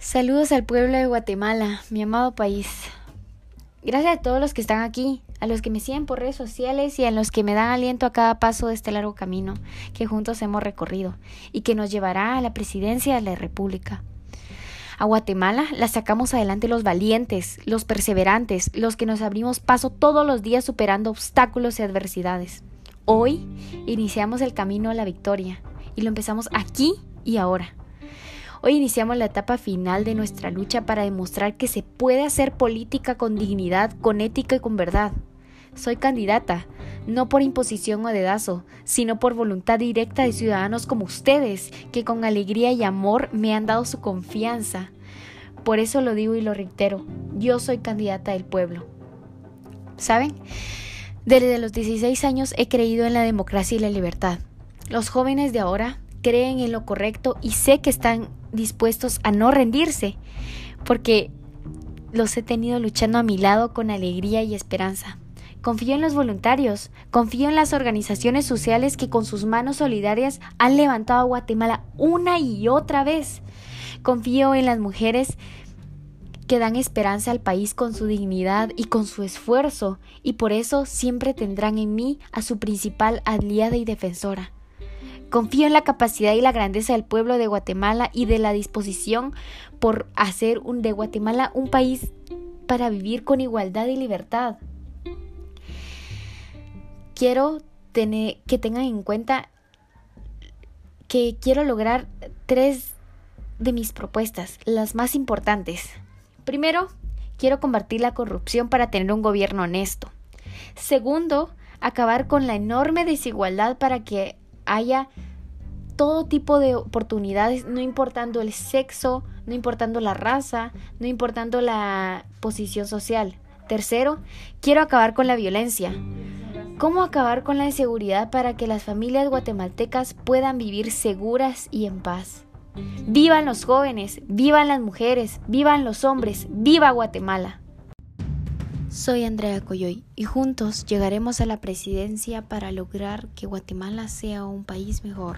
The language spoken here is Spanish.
Saludos al pueblo de Guatemala, mi amado país. Gracias a todos los que están aquí, a los que me siguen por redes sociales y a los que me dan aliento a cada paso de este largo camino que juntos hemos recorrido y que nos llevará a la presidencia de la República. A Guatemala la sacamos adelante los valientes, los perseverantes, los que nos abrimos paso todos los días superando obstáculos y adversidades. Hoy iniciamos el camino a la victoria y lo empezamos aquí y ahora. Hoy iniciamos la etapa final de nuestra lucha para demostrar que se puede hacer política con dignidad, con ética y con verdad. Soy candidata, no por imposición o dedazo, sino por voluntad directa de ciudadanos como ustedes, que con alegría y amor me han dado su confianza. Por eso lo digo y lo reitero, yo soy candidata del pueblo. ¿Saben? Desde los 16 años he creído en la democracia y la libertad. Los jóvenes de ahora creen en lo correcto y sé que están dispuestos a no rendirse, porque los he tenido luchando a mi lado con alegría y esperanza. Confío en los voluntarios, confío en las organizaciones sociales que con sus manos solidarias han levantado a Guatemala una y otra vez. Confío en las mujeres que dan esperanza al país con su dignidad y con su esfuerzo, y por eso siempre tendrán en mí a su principal aliada y defensora. Confío en la capacidad y la grandeza del pueblo de Guatemala y de la disposición por hacer de Guatemala un país para vivir con igualdad y libertad. Quiero que tengan en cuenta que quiero lograr tres de mis propuestas, las más importantes. Primero, quiero combatir la corrupción para tener un gobierno honesto. Segundo, acabar con la enorme desigualdad para que haya todo tipo de oportunidades, no importando el sexo, no importando la raza, no importando la posición social. Tercero, quiero acabar con la violencia. ¿Cómo acabar con la inseguridad para que las familias guatemaltecas puedan vivir seguras y en paz? Vivan los jóvenes, vivan las mujeres, vivan los hombres, viva Guatemala. Soy Andrea Coyoy y juntos llegaremos a la presidencia para lograr que Guatemala sea un país mejor.